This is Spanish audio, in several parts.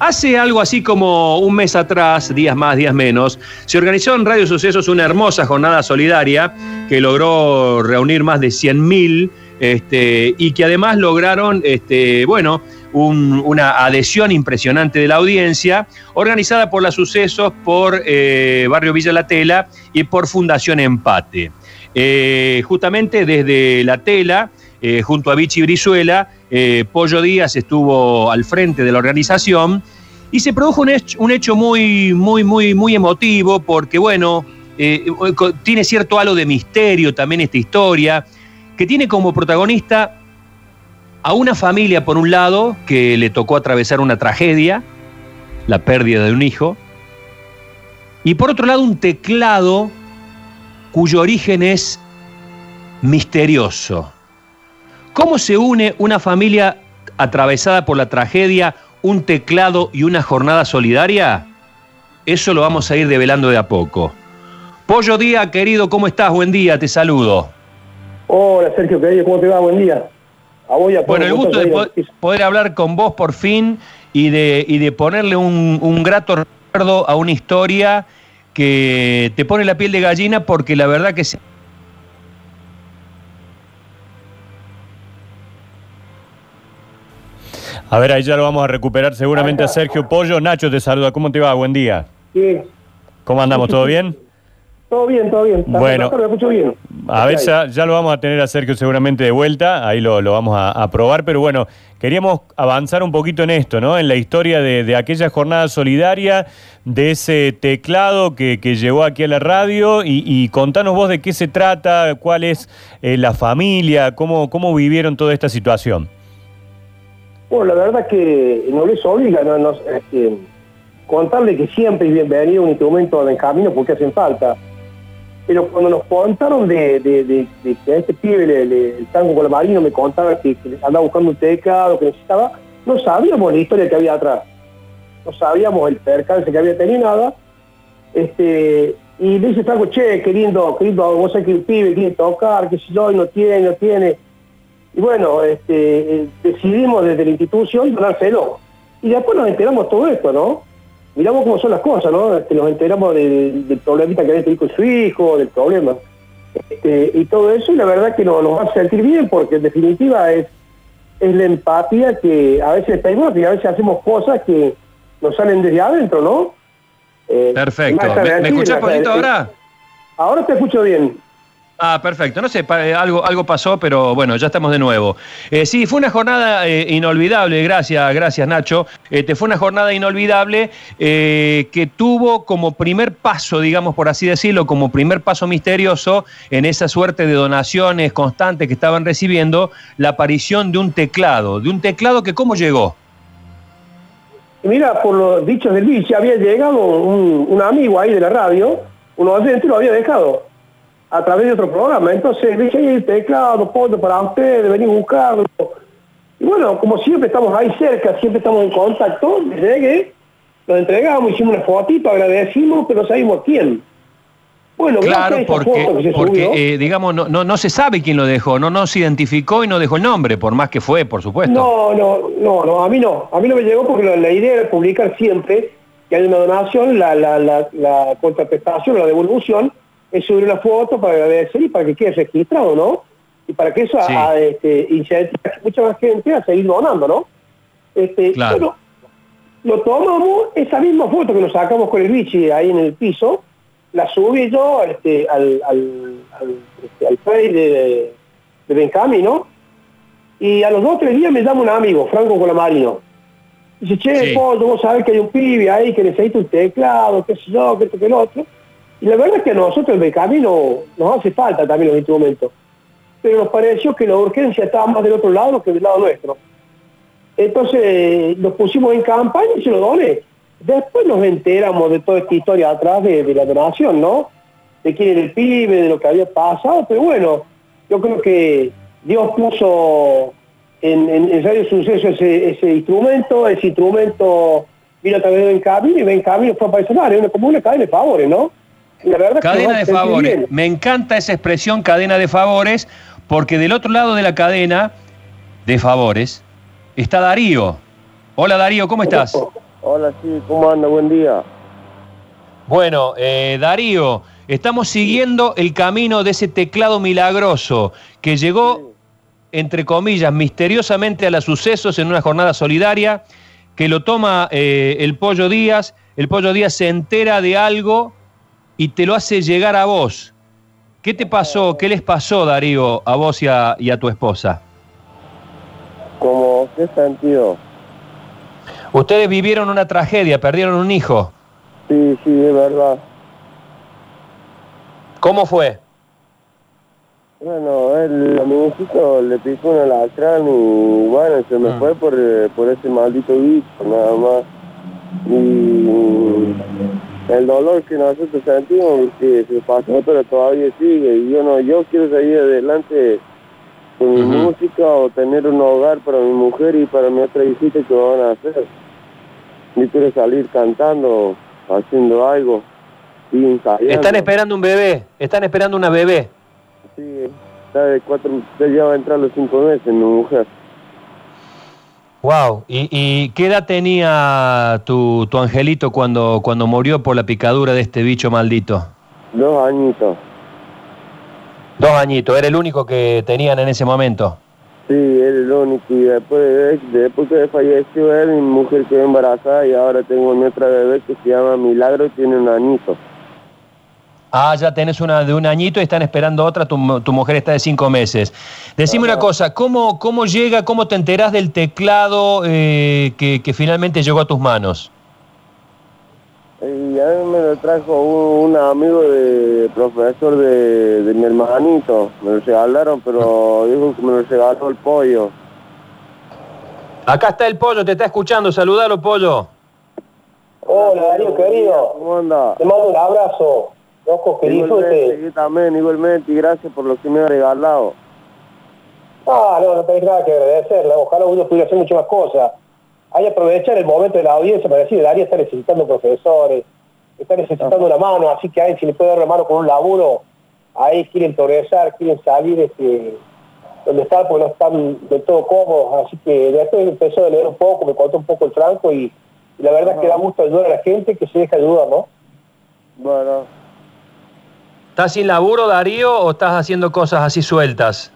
Hace algo así como un mes atrás, días más, días menos, se organizó en Radio Sucesos una hermosa jornada solidaria que logró reunir más de 100.000 este, y que además lograron, este, bueno, una adhesión impresionante de la audiencia, organizada por la Sucesos, por eh, Barrio Villa La Tela y por Fundación Empate. Eh, justamente desde La Tela, eh, junto a Vichy Brizuela, eh, Pollo Díaz estuvo al frente de la organización y se produjo un hecho, un hecho muy, muy, muy, muy emotivo porque, bueno, eh, tiene cierto halo de misterio también esta historia, que tiene como protagonista a una familia, por un lado, que le tocó atravesar una tragedia, la pérdida de un hijo, y por otro lado un teclado cuyo origen es misterioso. ¿Cómo se une una familia atravesada por la tragedia, un teclado y una jornada solidaria? Eso lo vamos a ir develando de a poco. Pollo Díaz, querido, ¿cómo estás? Buen día, te saludo. Hola, Sergio, querido, ¿cómo te va? Buen día. A voy a bueno, el gusto de poder, hablar con vos por fin y de, y de ponerle un, un grato recuerdo a una historia que te pone la piel de gallina porque la verdad que se A ver, ahí ya lo vamos a recuperar seguramente a Sergio Pollo. Nacho te saluda, ¿cómo te va? Buen día. Sí. ¿Cómo andamos? ¿Todo bien? Todo bien, todo bien. Bueno, bien. a ver, ya, lo vamos a tener a Sergio seguramente de vuelta, ahí lo, vamos a, probar, pero bueno, queríamos avanzar un poquito en esto, ¿no? En la historia de, aquella jornada solidaria, de ese teclado que, llegó aquí a la radio y, contanos vos de qué se trata, cuál es eh, la familia, cómo, cómo vivieron toda esta situación. Bueno, la verdad que no les obliga no, este, contarle que siempre es bienvenido un instrumento de camino porque hacen falta. Pero cuando nos contaron de, que a este pibe el tango con la marino me contaba que, andaba buscando un teclado, que necesitaba, no sabíamos la historia que había atrás. No sabíamos el percance que había tenido nada. Este, y dice Franco, che, queriendo, queriendo, vos sabés que el pibe quiere tocar, que si yo, no tiene, no tiene. Y bueno, este, decidimos desde la institución donárselo. Y después nos enteramos todo esto, ¿no? Miramos cómo son las cosas, ¿no? Este, nos enteramos del, problemita que había tenido con su hijo, del problema. Este, y todo eso, y la verdad que nos, nos a sentir bien, porque en definitiva es, es la empatía que a veces pedimos y a veces hacemos cosas que nos salen desde adentro, ¿no? Eh, Perfecto. ¿Me, ¿Me escuchás poquito ahora? Ahora te escucho bien. Ah, perfecto. No sé, eh, algo, algo pasó, pero bueno, ya estamos de nuevo. Eh, sí, fue una jornada eh, inolvidable, gracias, gracias Nacho. Este, fue una jornada inolvidable que tuvo como primer paso, digamos por así decirlo, como primer paso misterioso en esa suerte de donaciones constantes que estaban recibiendo, la aparición de un teclado, de un teclado que cómo llegó. Mira, por los dichos del bicho, había llegado un, amigo ahí de la radio, uno lo había dejado a través de otro programa. Entonces dije, el teclado, pongo para ustedes, venir a buscarlo. Y bueno, como siempre estamos ahí cerca, siempre estamos en contacto, llegué, lo entregamos, hicimos una fotito, agradecimos, pero sabemos quién. Bueno, claro, porque, porque eh, digamos, no, no, no, se sabe quién lo dejó, no, no se identificó y no dejó el nombre, por más que fue, por supuesto. No, no, no, no, a mí no, a mí no me llegó porque la, idea era publicar siempre que hay una donación, la, la, la, la contraprestación, la devolución, es subir una foto para agradecer y para que quede registrado, ¿no? Y para que eso a, este, mucha más gente a seguir donando, ¿no? Este, claro. lo tomamos, esa misma foto que nos sacamos con el bichi ahí en el piso, la subí yo este, al, al, al, este, de, de Benjamín, ¿no? Y a los dos o tres días me llama un amigo, Franco Colamarino. Dice, che, sí. vos sabés que hay un pibe ahí que necesita un teclado, qué sé yo, qué esto, que el otro. Y la verdad es que a nosotros el camino nos hace falta también en este momento. Pero nos pareció que la urgencia estaba más del otro lado que del lado nuestro. Entonces nos pusimos en campaña y se lo doné. Después nos enteramos de toda esta historia atrás de, la donación, ¿no? De quién era el pibe, de lo que había pasado, pero bueno, yo creo que Dios puso en, en, Radio Suceso ese, instrumento, ese instrumento vino a través de Benjamín y Benjamín fue a personal, es como una cadena de favores, ¿no? Cadena de favores. Me encanta esa expresión cadena de favores, porque del otro lado de la cadena de favores está Darío. Hola Darío, ¿cómo estás? Hola, sí, ¿cómo anda? Buen día. Bueno, eh, Darío, estamos siguiendo el camino de ese teclado milagroso que llegó, entre comillas, misteriosamente a los sucesos en una jornada solidaria, que lo toma eh, el Pollo Díaz, el Pollo Díaz se entera de algo y te lo hace llegar a vos. ¿Qué te pasó, qué les pasó, Darío, a vos y a, y a tu esposa? ¿Cómo? ¿Qué sentido? Ustedes vivieron una tragedia, perdieron un hijo. Sí, sí, es verdad. ¿Cómo fue? Bueno, el amigucito le picó un alacrán y bueno, se me Mm. fue por, eh, por ese maldito bicho, nada más. Y el dolor que nosotros sentimos que se pasó, pero todavía sigue. Y yo no, yo quiero seguir adelante con mi música o tener un hogar para mi mujer y para mi otra hijita que van a hacer. Yo quiero salir cantando, haciendo algo. Y ensayando. Están esperando un bebé, están esperando una bebé. Sí, está de cuatro, ya va a entrar los cinco meses mi mujer. Wow. ¿Y, y qué edad tenía tu, tu angelito cuando, cuando murió por la picadura de este bicho maldito? Dos añitos. Dos añitos, era el único que tenían en ese momento. Sí, es el único. Y después, de- después que falleció él, mi mujer quedó embarazada y ahora tengo mi otra bebé que se llama Milagro y tiene un añito. Ah, ya tenés una de un añito y están esperando otra, tu, mu- tu mujer está de cinco meses. Decime una cosa, ¿cómo, cómo llega, cómo te enterás del teclado eh, que, que finalmente llegó a tus manos? Y a mí me lo trajo un, un amigo de profesor de, de mi hermanito. Me lo regalaron, pero dijo que me lo regaló el pollo. Acá está el pollo, te está escuchando, saludalo pollo. Hola, Darío, querido. ¿Cómo anda? Te mando un abrazo, loco, que disfrute. yo también, igualmente, y gracias por lo que me ha regalado. Ah, no, no tenés nada que agradecerle. Ojalá uno pudiera hacer muchas más cosas. Hay que aprovechar el momento de la audiencia para decir, Darío está necesitando profesores, está necesitando una mano, así que a él si le puede dar una mano con un laburo, ahí quieren progresar, quieren salir este, donde están, porque no están de todo cómodos. Así que después empezó a leer un poco, me contó un poco el franco y, y la verdad es que da gusto ayudar a la gente que se deja ayudar, ¿no? Bueno, ¿Estás sin laburo, Darío, o estás haciendo cosas así sueltas?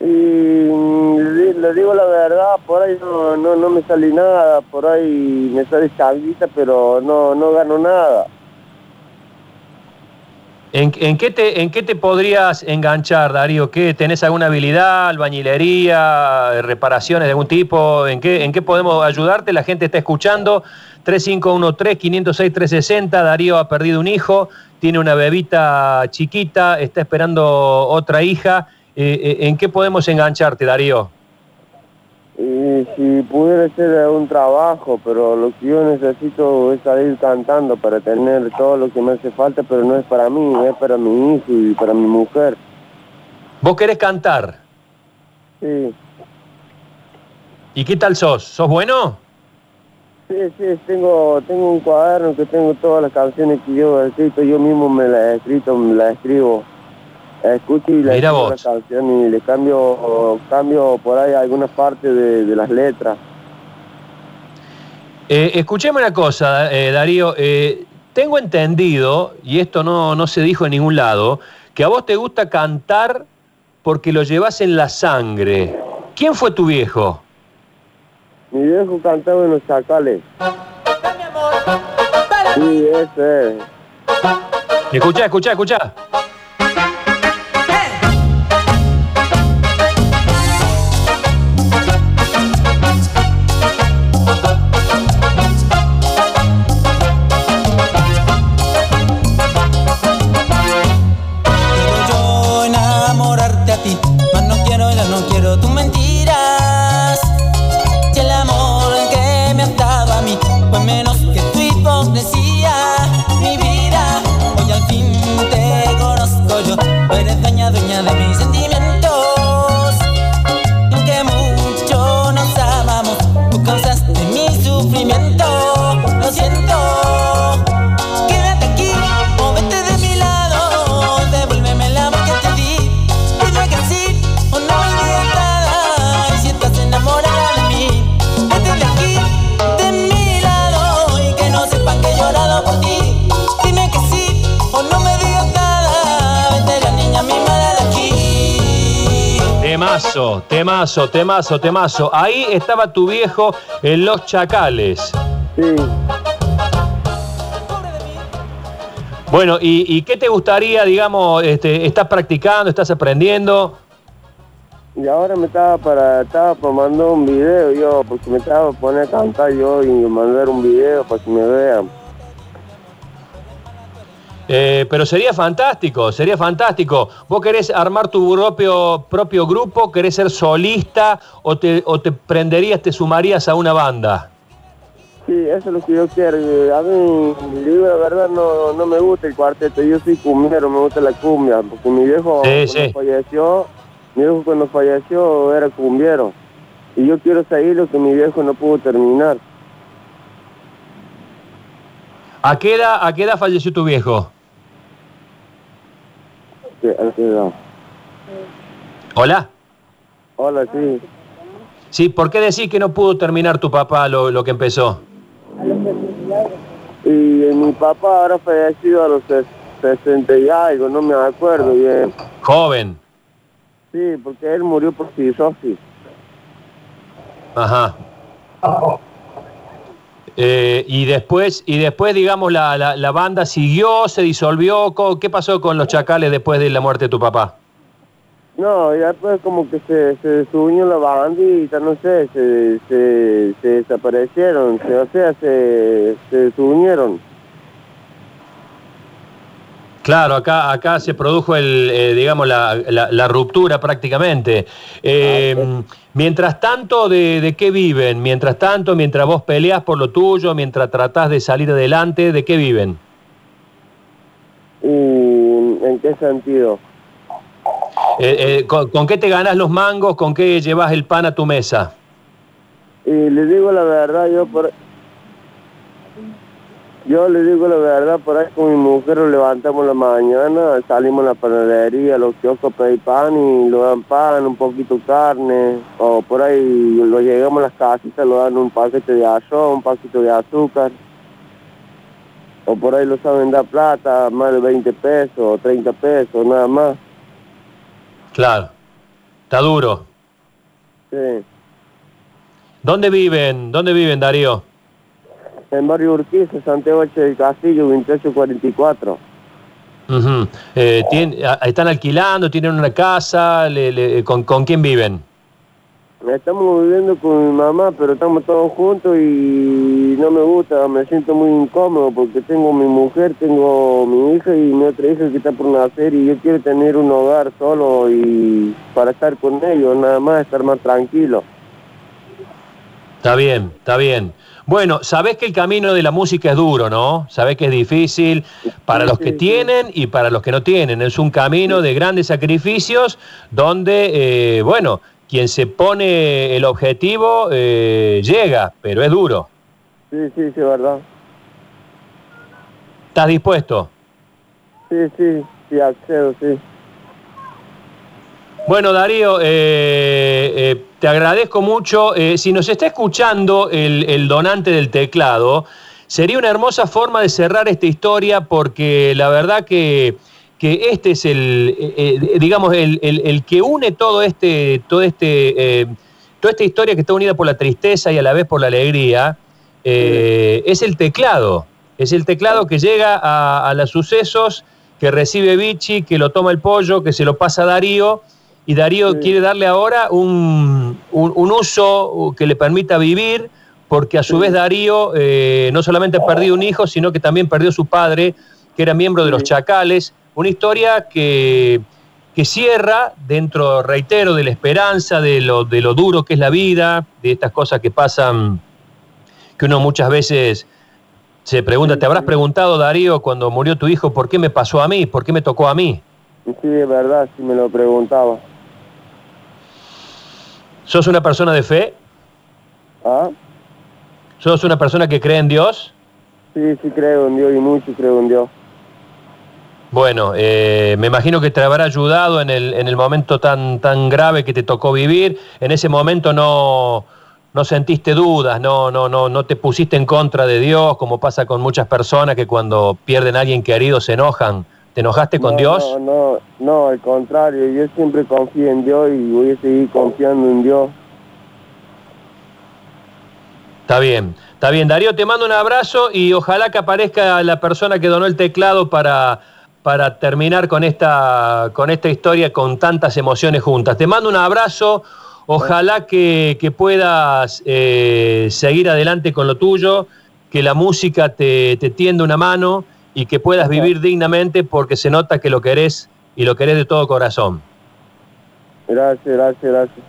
y mm, le, di- le digo la verdad, por ahí no, no, no me sale nada, por ahí me sale changuita, pero no, no gano nada. ¿En, en qué te, ¿En qué te podrías enganchar, Darío? ¿Qué, ¿Tenés alguna habilidad, albañilería, reparaciones de algún tipo? ¿En qué, ¿En qué podemos ayudarte? La gente está escuchando. 3513-506-360. Darío ha perdido un hijo, tiene una bebita chiquita, está esperando otra hija. Eh, eh, ¿En qué podemos engancharte, Darío? Y si pudiera ser un trabajo, pero lo que yo necesito es salir cantando para tener todo lo que me hace falta, pero no es para mí, es para mi hijo y para mi mujer. ¿Vos querés cantar? Sí, ¿Y qué tal sos? ¿Sos bueno? Sí, sí, tengo, tengo un cuaderno que tengo todas las canciones que yo he escrito, yo mismo me las he escrito, me las escribo. Escucho y las las canciones y le cambio, cambio por ahí algunas partes de, de las letras. Eh, escucheme una cosa, eh, Darío. eh, tengo entendido, y esto no, no se dijo en ningún lado, que a vos te gusta cantar porque lo llevas en la sangre. ¿Quién fue tu viejo? Mi viejo cantaba en los chacales. Sí, ese es. Escuchá, escuchá, escuchá. Quiero yo enamorarte a ti, Temazo, temazo, temazo, temazo. Ahí estaba tu viejo en Los Chacales. Sí, Bueno, ¿y, y qué te gustaría, digamos, este, estás practicando, estás aprendiendo? y ahora me estaba para, estaba por mandar un video yo, porque me estaba por poner a cantar yo y mandar un video para que me vean. Eh, pero sería fantástico, sería fantástico. ¿Vos querés armar tu propio, propio grupo? ¿Querés ser solista? ¿O te, ¿O te prenderías, te sumarías a una banda? Sí, eso es lo que yo quiero. A mí, la verdad, no, no me gusta el cuarteto. Yo soy cumbiero, me gusta la cumbia. Porque mi viejo Sí, cuando sí. falleció, mi viejo cuando falleció era cumbiero. Y yo quiero seguir lo que mi viejo no pudo terminar. ¿A qué edad, a qué edad falleció tu viejo? Hola. Hola, sí. Sí, ¿por qué decís que no pudo terminar tu papá lo, lo que empezó? Y eh, mi papá ahora fallecido a los ses- 60 y algo, no me acuerdo bien. Joven. Sí, porque él murió por cirrosis. Ajá. Eh, y después, y después, digamos, la, la- la banda siguió, se disolvió. ¿Qué pasó con los chacales después de la muerte de tu papá? No, y después como que se, se desunió la bandita, no sé, se, se, se desaparecieron, o sea, se, se desunieron. Claro, acá, acá se produjo el, eh, digamos, la, la- la ruptura prácticamente. Eh, Mientras tanto, ¿de, de qué viven? Mientras tanto, mientras vos peleas por lo tuyo, mientras tratás de salir adelante, ¿de qué viven? ¿Y en qué sentido? Eh, ¿con, con qué te ganas los mangos? ¿Con qué llevas el pan a tu mesa? Y le digo la verdad, yo por... Yo le digo la verdad, por ahí con mi mujer nos levantamos la mañana, salimos a la panadería, a los kioscos a pedir pan y lo dan pan, un poquito carne, o por ahí lo llegamos a las casitas, lo dan un paquete de arroz, un paquete de azúcar, o por ahí lo saben dar plata, más de 20 pesos, o 30 pesos, nada más. Claro. Está duro. Sí. ¿Dónde viven? ¿Dónde viven, Darío? En Barrio Urquiza, Santiago H. del Castillo, 2844. Ujú. Eh, tien- a- ¿Están alquilando? ¿Tienen una casa? Le- le- con, con quién viven? Estamos viviendo con mi mamá, pero estamos todos juntos y no me gusta, me siento muy incómodo porque tengo mi mujer, tengo mi hija y mi otra hija que está por nacer y yo quiero tener un hogar solo y para estar con ellos, nada más estar más tranquilo. Está bien, está bien. Bueno, sabés que el camino de la música es duro, ¿no? Sabés que es difícil para los que tienen y para los que no tienen. Es un camino de grandes sacrificios donde, eh, bueno, quien se pone el objetivo eh, llega, pero es duro. Sí, sí, sí, verdad. ¿Estás dispuesto? Sí, sí, sí, accedo, sí. Bueno, Darío, eh, eh, te agradezco mucho. Eh, si nos está escuchando el, donante del teclado, sería una hermosa forma de cerrar esta historia porque la verdad que, este es el, eh, eh, digamos, el, el- que une todo este, todo este, toda esta historia que está unida por la tristeza y a la vez por la alegría, es el teclado. Es el teclado que llega a, a los sucesos, que recibe Vichy, que lo toma el pollo, que se lo pasa a Darío, y Darío Sí. quiere darle ahora un, un- un uso que le permita vivir, porque a su Sí. vez Darío eh, no solamente ha perdido un hijo, sino que también perdió su padre, que era miembro de los. Chacales. Una historia que, que cierra dentro, reitero, de la esperanza, de lo, de lo duro que es la vida, de estas cosas que pasan, que uno muchas veces se pregunta, ¿te habrás preguntado, Darío, cuando murió tu hijo, por qué me pasó a mí? ¿Por qué me tocó a mí? Sí, es verdad, sí me lo preguntaba. ¿Sos una persona de fe? ¿Ah? ¿Sos una persona que cree en Dios? Sí, sí creo en Dios y mucho creo en Dios. Bueno, eh, me imagino que te habrá ayudado en el, en el momento tan, tan grave que te tocó vivir. En ese momento no, no sentiste dudas, no, no, no, no te pusiste en contra de Dios, como pasa con muchas personas que cuando pierden a alguien querido se enojan ¿Te enojaste con No, Dios? No, no, no, al contrario, yo siempre confío en Dios y voy a seguir confiando en Dios. Está bien, está bien. Darío, te mando un abrazo y ojalá que aparezca la persona que donó el teclado para, para terminar con esta, con esta historia con tantas emociones juntas. Te mando un abrazo, ojalá que, que puedas eh, seguir adelante con lo tuyo, que la música te, te tienda una mano y que puedas vivir dignamente porque se nota que lo querés y lo querés de todo corazón. Gracias, gracias, gracias.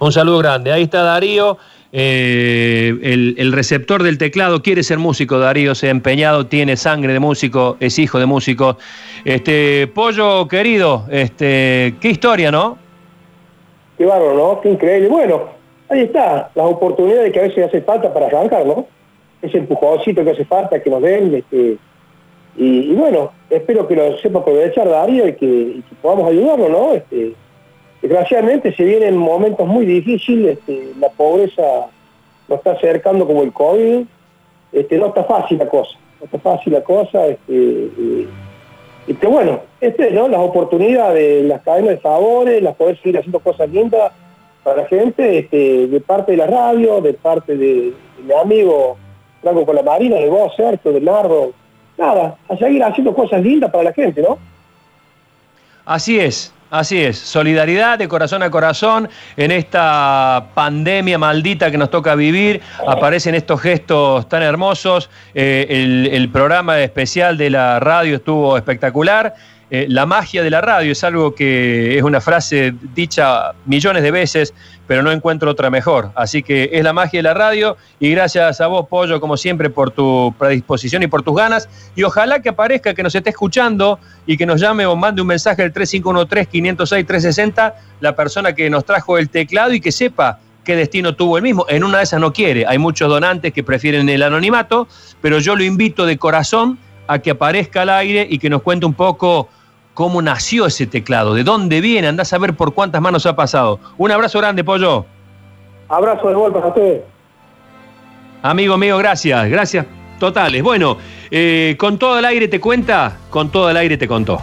Un saludo grande. Ahí está Darío, eh, el, el receptor del teclado. Quiere ser músico, Darío. Se ha empeñado, tiene sangre de músico, es hijo de músico. Este, Pollo querido, este, qué historia, ¿no? Qué bárbaro, ¿no? Qué increíble. Bueno, ahí está, las oportunidades que a veces hace falta para arrancar, ¿no? Ese empujoncito que hace falta, que nos den, este, y, bueno, espero que lo sepa aprovechar Darío y que, y que podamos ayudarlo, ¿no? Este, desgraciadamente se vienen momentos muy difíciles, este, la pobreza nos está acercando como el COVID, este, no está fácil la cosa, no está fácil la cosa, este, y- que bueno, este, ¿no? las oportunidades, las cadenas de favores, las poder seguir haciendo cosas lindas para la gente, este, de parte de la radio, de parte de, de mi amigo Franco con la Marina, de vos, Sergio, de Nardo, nada, a seguir haciendo cosas lindas para la gente, ¿no? Así es, así es. Solidaridad de corazón a corazón en esta pandemia maldita que nos toca vivir. Aparecen estos gestos tan hermosos. Eh, el, el programa especial de la radio estuvo espectacular. Eh, la magia de la radio es algo que es una frase dicha millones de veces, pero no encuentro otra mejor. Así que es la magia de la radio y gracias a vos, Pollo, como siempre, por tu predisposición y por tus ganas. Y ojalá que aparezca, que nos esté escuchando y que nos llame o mande un mensaje al 3513-506-360 la persona que nos trajo el teclado y que sepa qué destino tuvo el mismo. En una de esas no quiere. Hay muchos donantes que prefieren el anonimato, pero yo lo invito de corazón a que aparezca al aire y que nos cuente un poco cómo nació ese teclado, de dónde viene, andás a ver por cuántas manos ha pasado. Un abrazo grande, Pollo. Abrazo de vuelta a ustedes. Amigo mío, gracias, gracias totales. Bueno, eh, con todo el aire te cuenta, con todo el aire te contó.